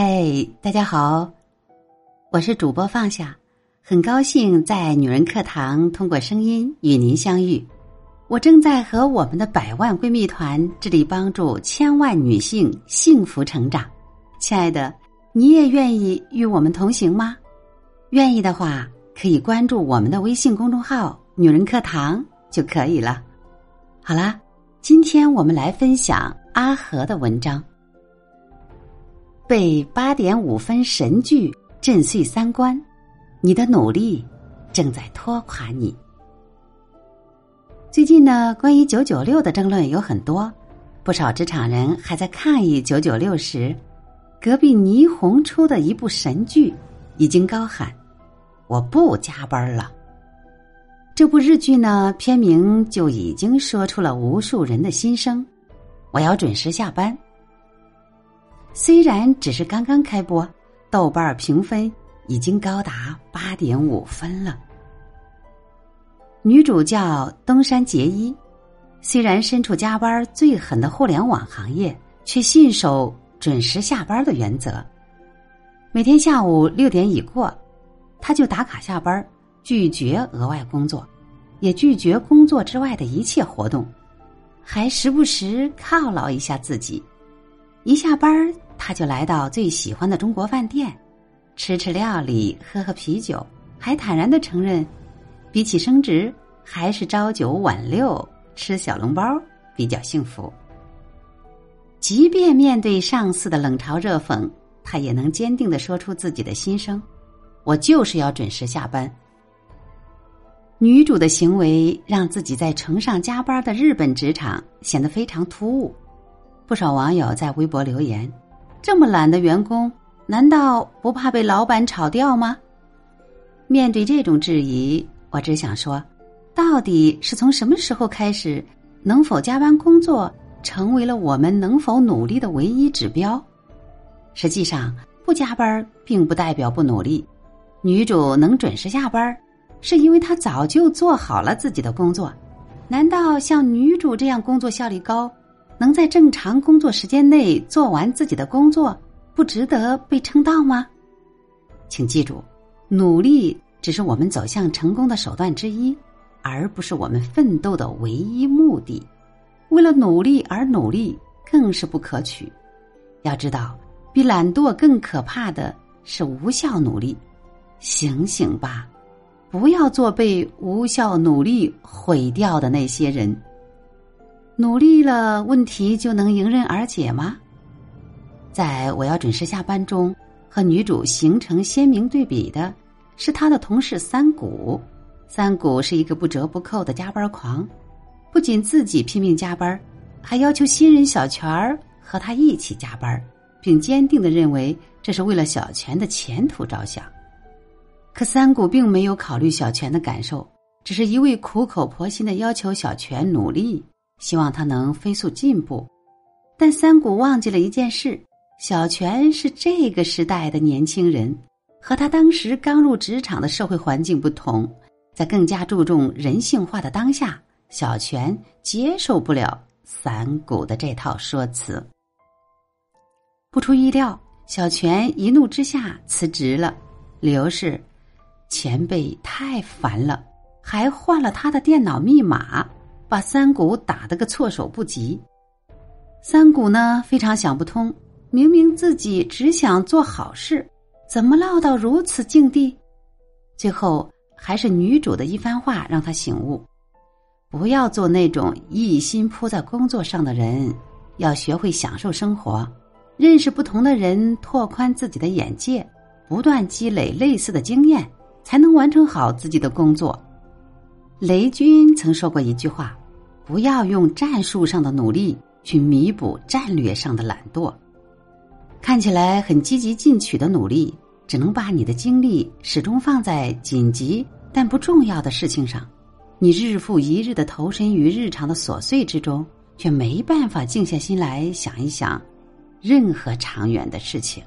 嗨，大家好，我是主播放下，很高兴在女人课堂通过声音与您相遇。我正在和我们的百万闺蜜团致力帮助千万女性幸福成长。亲爱的，你也愿意与我们同行吗？愿意的话，可以关注我们的微信公众号“女人课堂”就可以了。好啦，今天我们来分享阿和的文章。被八点五分神剧震碎三观，你的努力正在拖垮你。最近呢，关于九九六的争论有很多，不少职场人还在抗议九九六时，隔壁霓虹出的一部神剧已经高喊：“我不加班了。”这部日剧呢，片名就已经说出了无数人的心声：“我要准时下班。”虽然只是刚刚开播，豆瓣评分已经高达八点五分了。女主叫东山结衣，虽然身处加班最狠的互联网行业，却信守准时下班的原则。每天下午六点已过，她就打卡下班，拒绝额外工作，也拒绝工作之外的一切活动，还时不时犒劳一下自己。一下班他就来到最喜欢的中国饭店，吃吃料理，喝喝啤酒，还坦然的承认，比起升职，还是朝九晚六吃小笼包比较幸福。即便面对上司的冷嘲热讽，他也能坚定的说出自己的心声：“我就是要准时下班。”女主的行为让自己在崇尚加班的日本职场显得非常突兀，不少网友在微博留言。这么懒的员工，难道不怕被老板炒掉吗？面对这种质疑，我只想说，到底是从什么时候开始，能否加班工作成为了我们能否努力的唯一指标？实际上，不加班并不代表不努力。女主能准时下班，是因为她早就做好了自己的工作。难道像女主这样工作效率高？能在正常工作时间内做完自己的工作，不值得被称道吗？请记住，努力只是我们走向成功的手段之一，而不是我们奋斗的唯一目的。为了努力而努力，更是不可取。要知道，比懒惰更可怕的是无效努力。醒醒吧，不要做被无效努力毁掉的那些人。努力了，问题就能迎刃而解吗？在我要准时下班中，和女主形成鲜明对比的是她的同事三谷。三谷是一个不折不扣的加班狂，不仅自己拼命加班，还要求新人小泉和他一起加班，并坚定的认为这是为了小泉的前途着想。可三谷并没有考虑小泉的感受，只是一味苦口婆心的要求小泉努力。希望他能飞速进步，但三谷忘记了一件事：小泉是这个时代的年轻人，和他当时刚入职场的社会环境不同，在更加注重人性化的当下，小泉接受不了三谷的这套说辞。不出意料，小泉一怒之下辞职了，理由是前辈太烦了，还换了他的电脑密码。把三谷打得个措手不及，三谷呢非常想不通，明明自己只想做好事，怎么落到如此境地？最后还是女主的一番话让他醒悟：不要做那种一心扑在工作上的人，要学会享受生活，认识不同的人，拓宽自己的眼界，不断积累类似的经验，才能完成好自己的工作。雷军曾说过一句话。不要用战术上的努力去弥补战略上的懒惰。看起来很积极进取的努力，只能把你的精力始终放在紧急但不重要的事情上。你日复一日的投身于日常的琐碎之中，却没办法静下心来想一想任何长远的事情。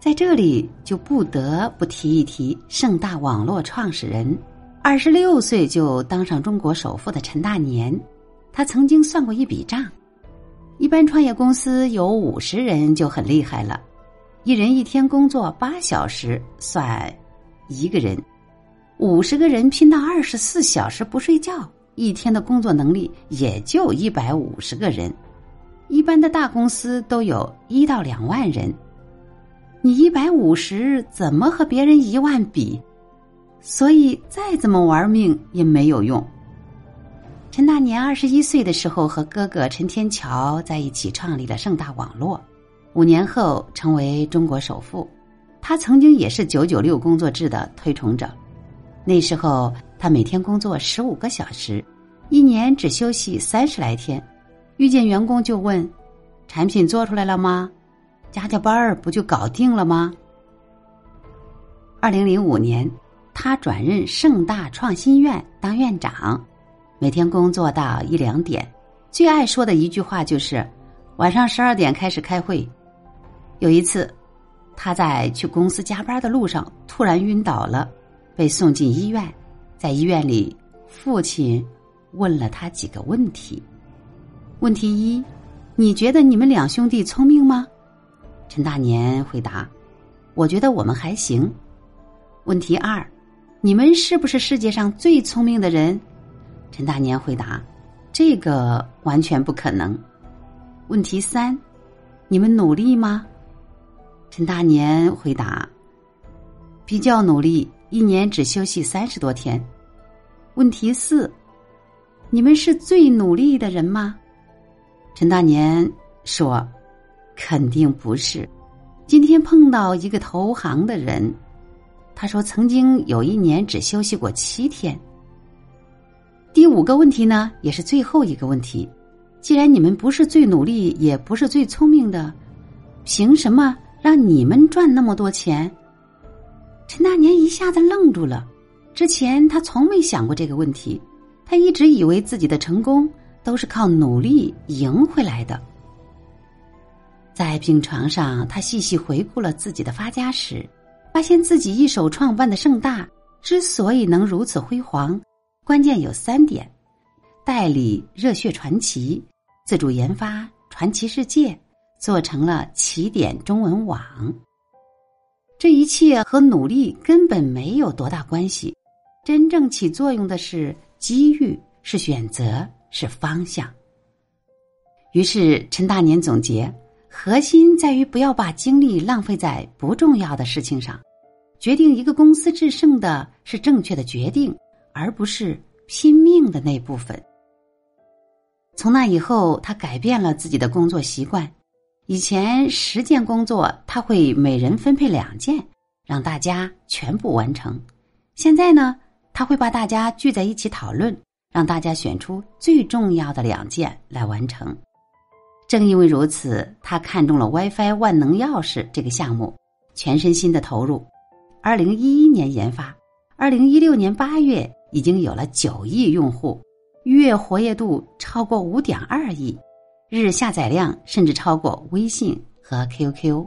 在这里，就不得不提一提盛大网络创始人。二十六岁就当上中国首富的陈大年，他曾经算过一笔账：一般创业公司有五十人就很厉害了，一人一天工作八小时算一个人，五十个人拼到二十四小时不睡觉，一天的工作能力也就一百五十个人。一般的大公司都有一到两万人，你一百五十怎么和别人一万比？所以再怎么玩命也没有用。陈大年二十一岁的时候，和哥哥陈天桥在一起创立了盛大网络。五年后成为中国首富，他曾经也是九九六工作制的推崇者。那时候他每天工作十五个小时，一年只休息三十来天。遇见员工就问：“产品做出来了吗？加加班儿不就搞定了吗？”二零零五年，他转任盛大创新院当院长，每天工作到一两点，最爱说的一句话就是：“晚上十二点开始开会。”有一次，他在去公司加班的路上突然晕倒了，被送进医院。在医院里，父亲问了他几个问题。问题一：你觉得你们两兄弟聪明吗？陈大年回答：“我觉得我们还行。”问题二：你们是不是世界上最聪明的人？陈大年回答：“这个完全不可能。”问题三：你们努力吗？陈大年回答：“比较努力，一年只休息三十多天。”问题四：“你们是最努力的人吗？”陈大年说：“肯定不是。今天碰到一个投行的人，他说曾经有一年只休息过七天。”第五个问题呢，也是最后一个问题：既然你们不是最努力，也不是最聪明的，凭什么？让你们赚那么多钱，陈大年一下子愣住了。之前他从没想过这个问题，他一直以为自己的成功都是靠努力赢回来的。在病床上，他细细回顾了自己的发家史，发现自己一手创办的盛大之所以能如此辉煌，关键有三点：代理《热血传奇》，自主研发《传奇世界》。做成了起点中文网，这一切和努力根本没有多大关系，真正起作用的是机遇，是选择，是方向。于是陈大年总结：核心在于不要把精力浪费在不重要的事情上。决定一个公司制胜的是正确的决定，而不是拼命的那部分。从那以后，他改变了自己的工作习惯。以前十件工作，他会每人分配两件，让大家全部完成。现在呢，他会把大家聚在一起讨论，让大家选出最重要的两件来完成。正因为如此，他看中了 WiFi 万能钥匙这个项目，全身心的投入。二零一一年研发，二零一六年八月已经有了九亿用户，月活跃度超过五点二亿。日下载量甚至超过微信和 QQ。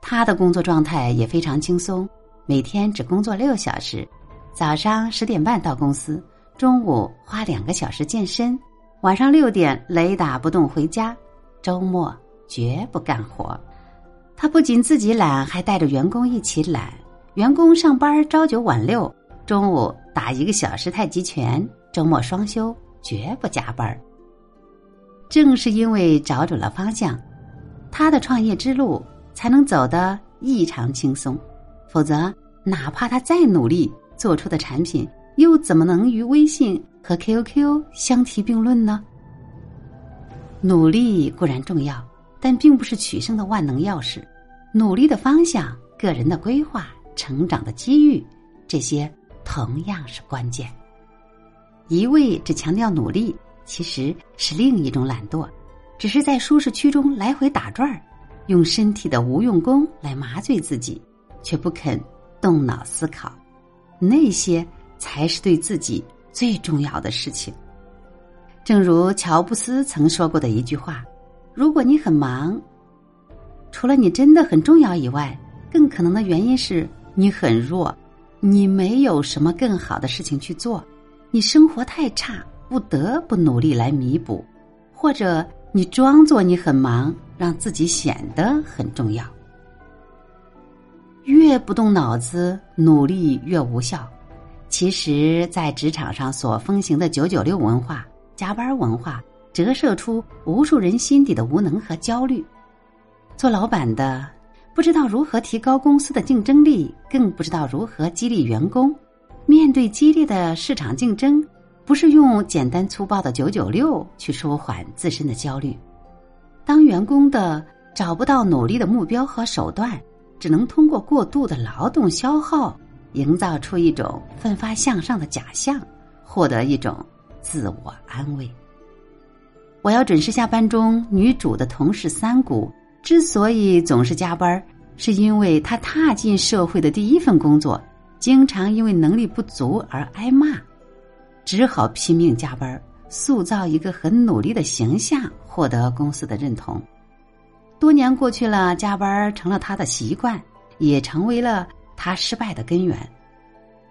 他的工作状态也非常轻松，每天只工作六小时，早上十点半到公司，中午花两个小时健身，晚上六点雷打不动回家，周末绝不干活。他不仅自己懒，还带着员工一起懒。员工上班朝九晚六，中午打一个小时太极拳，周末双休，绝不加班。正是因为找准了方向，他的创业之路才能走得异常轻松。否则，哪怕他再努力，做出的产品又怎么能与微信和 QQ 相提并论呢？努力固然重要，但并不是取胜的万能钥匙。努力的方向、个人的规划、成长的机遇，这些同样是关键。一味只强调努力。其实是另一种懒惰，只是在舒适区中来回打转儿，用身体的无用功来麻醉自己，却不肯动脑思考，那些才是对自己最重要的事情。正如乔布斯曾说过的一句话：“如果你很忙，除了你真的很重要以外，更可能的原因是你很弱，你没有什么更好的事情去做，你生活太差。”不得不努力来弥补，或者你装作你很忙，让自己显得很重要。越不动脑子，努力越无效。其实，在职场上所风行的“九九六”文化、加班文化，折射出无数人心底的无能和焦虑。做老板的不知道如何提高公司的竞争力，更不知道如何激励员工。面对激烈的市场竞争，不是用简单粗暴的“九九六”去舒缓自身的焦虑。当员工的找不到努力的目标和手段。只能通过过度的劳动消耗，营造出一种奋发向上的假象，获得一种自我安慰。我要准时下班中，女主的同事三谷之所以总是加班，是因为她踏进社会的第一份工作，经常因为能力不足而挨骂，只好拼命加班，塑造一个很努力的形象，获得公司的认同。多年过去了，加班成了他的习惯，也成为了他失败的根源。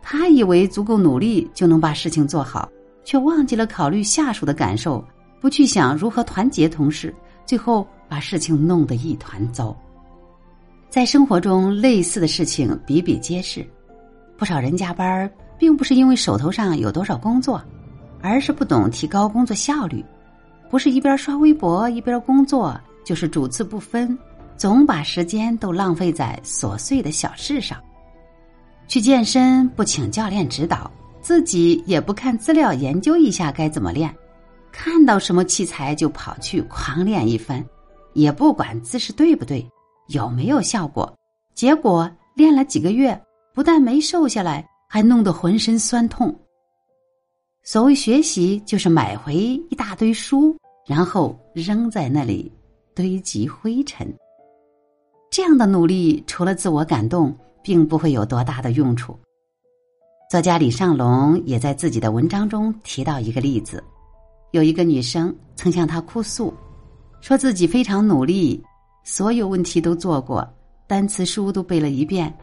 他以为足够努力就能把事情做好，却忘记了考虑下属的感受，不去想如何团结同事，最后把事情弄得一团糟。在生活中，类似的事情比比皆是。不少人加班，并不是因为手头上有多少工作，而是不懂提高工作效率，不是一边刷微博一边工作。就是主次不分，总把时间都浪费在琐碎的小事上。去健身不请教练指导，自己也不看资料研究一下该怎么练，看到什么器材就跑去狂练一番，也不管姿势对不对，有没有效果。结果练了几个月，不但没瘦下来，还弄得浑身酸痛。所谓学习，就是买回一大堆书，然后扔在那里。堆积灰尘，这样的努力除了自我感动，并不会有多大的用处。作家李尚龙也在自己的文章中提到一个例子：有一个女生曾向他哭诉，说自己非常努力，所有问题都做过，单词书都背了一遍，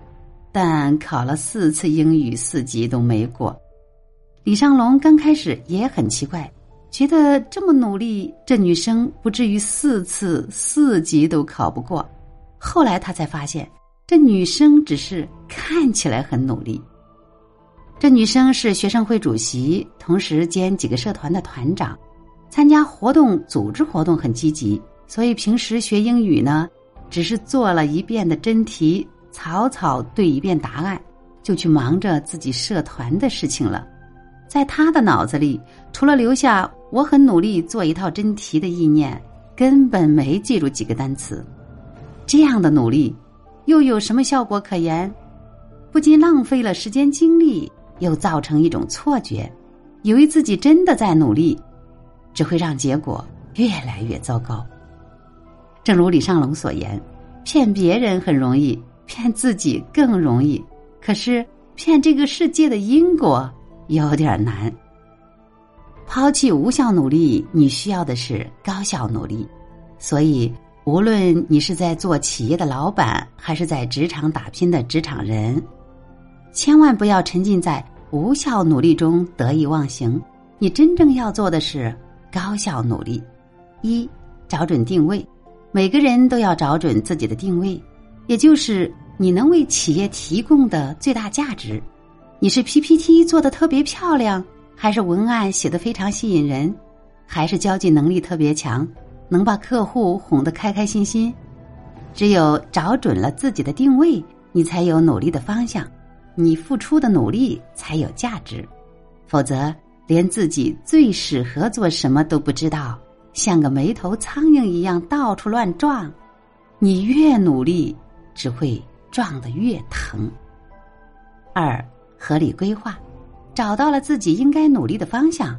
但考了四次英语四级都没过。李尚龙刚开始也很奇怪。觉得这么努力，这女生不至于四次四级都考不过。后来他才发现，这女生只是看起来很努力。这女生是学生会主席，同时兼几个社团的团长，参加活动、组织活动很积极。所以平时学英语呢，只是做了一遍的真题，草草对一遍答案，就去忙着自己社团的事情了。在他的脑子里，除了留下。我很努力做一套真题的意念，根本没记住几个单词。这样的努力，又有什么效果可言？不仅浪费了时间精力，又造成一种错觉，以为自己真的在努力，只会让结果越来越糟糕。正如李尚龙所言：“骗别人很容易，骗自己更容易。可是骗这个世界的因果有点难。”抛弃无效努力，你需要的是高效努力。所以，无论你是在做企业的老板，还是在职场打拼的职场人，千万不要沉浸在无效努力中得意忘形。你真正要做的是高效努力。一，找准定位。每个人都要找准自己的定位，也就是你能为企业提供的最大价值。你是 PPT 做的特别漂亮。还是文案写的非常吸引人，还是交际能力特别强，能把客户哄得开开心心。只有找准了自己的定位，你才有努力的方向，你付出的努力才有价值。否则，连自己最适合做什么都不知道，像个没头苍蝇一样到处乱撞，你越努力，只会撞得越疼。二，合理规划。找到了自己应该努力的方向，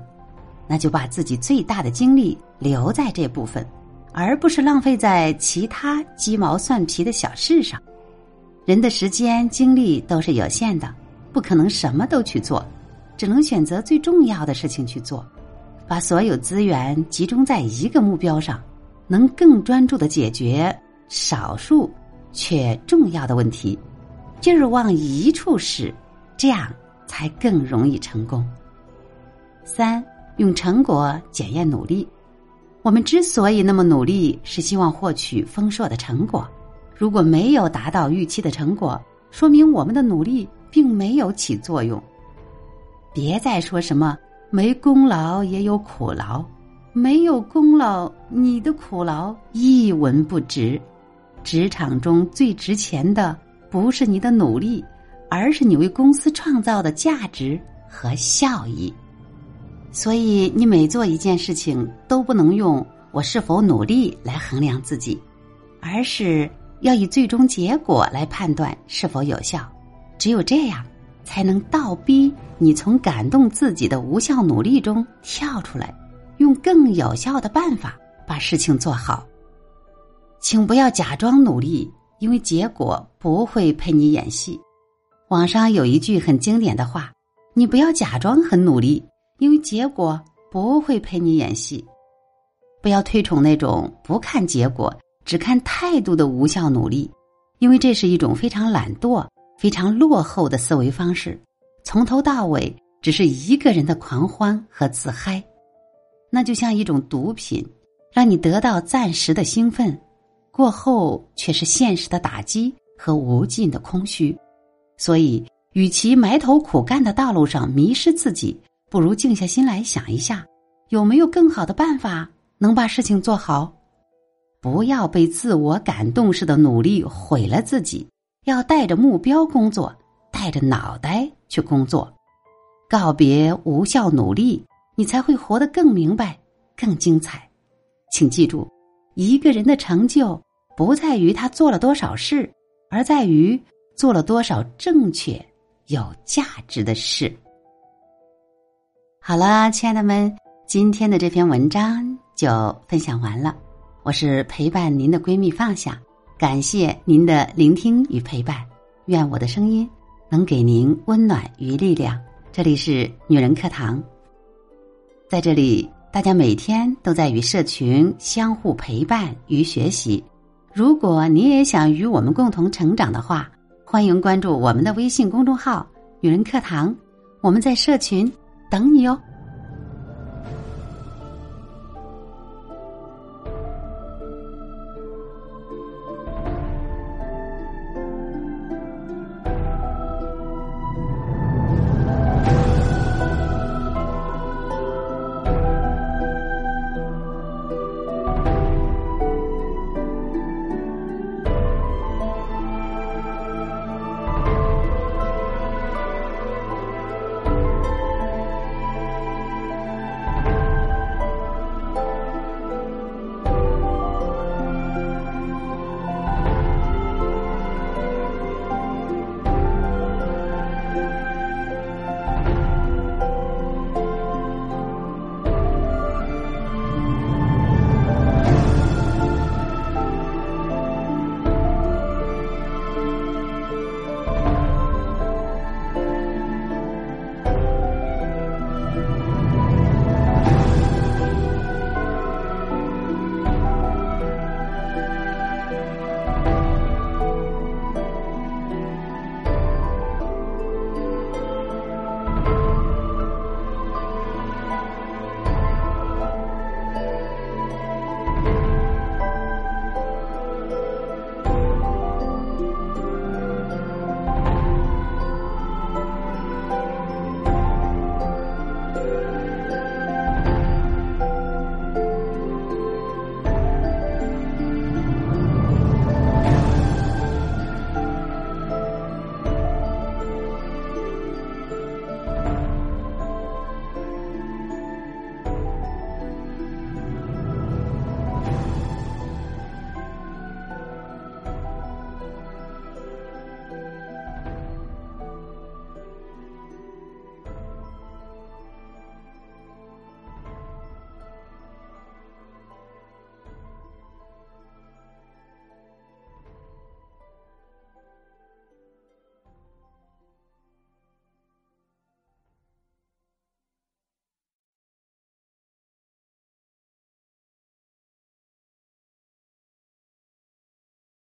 那就把自己最大的精力留在这部分，而不是浪费在其他鸡毛蒜皮的小事上。人的时间精力都是有限的，不可能什么都去做，只能选择最重要的事情去做，把所有资源集中在一个目标上，能更专注的解决少数却重要的问题，劲儿往一处使，这样。才更容易成功。三，用成果检验努力。我们之所以那么努力，是希望获取丰硕的成果。如果没有达到预期的成果，说明我们的努力并没有起作用。别再说什么没功劳也有苦劳，没有功劳，你的苦劳一文不值。职场中最值钱的不是你的努力，而是你为公司创造的价值和效益。所以，你每做一件事情都不能用我是否努力来衡量自己，而是要以最终结果来判断是否有效。只有这样，才能倒逼你从感动自己的无效努力中跳出来，用更有效的办法把事情做好。请不要假装努力，因为结果不会陪你演戏。网上有一句很经典的话：“你不要假装很努力。”因为结果不会陪你演戏，不要推崇那种不看结果只看态度的无效努力，因为这是一种非常懒惰、非常落后的思维方式。从头到尾只是一个人的狂欢和自嗨，那就像一种毒品，让你得到暂时的兴奋，过后却是现实的打击和无尽的空虚。所以，与其埋头苦干的道路上迷失自己。不如静下心来想一下，有没有更好的办法能把事情做好？不要被自我感动式的努力毁了自己，要带着目标工作，带着脑袋去工作，告别无效努力，你才会活得更明白、更精彩。请记住，一个人的成就不在于他做了多少事，而在于做了多少正确、有价值的事。好了，亲爱的们，今天的这篇文章就分享完了。我是陪伴您的闺蜜放下，感谢您的聆听与陪伴。愿我的声音能给您温暖与力量。这里是女人课堂，在这里，大家每天都在与社群相互陪伴与学习。如果你也想与我们共同成长的话，欢迎关注我们的微信公众号“女人课堂”，我们在社群。等你哦。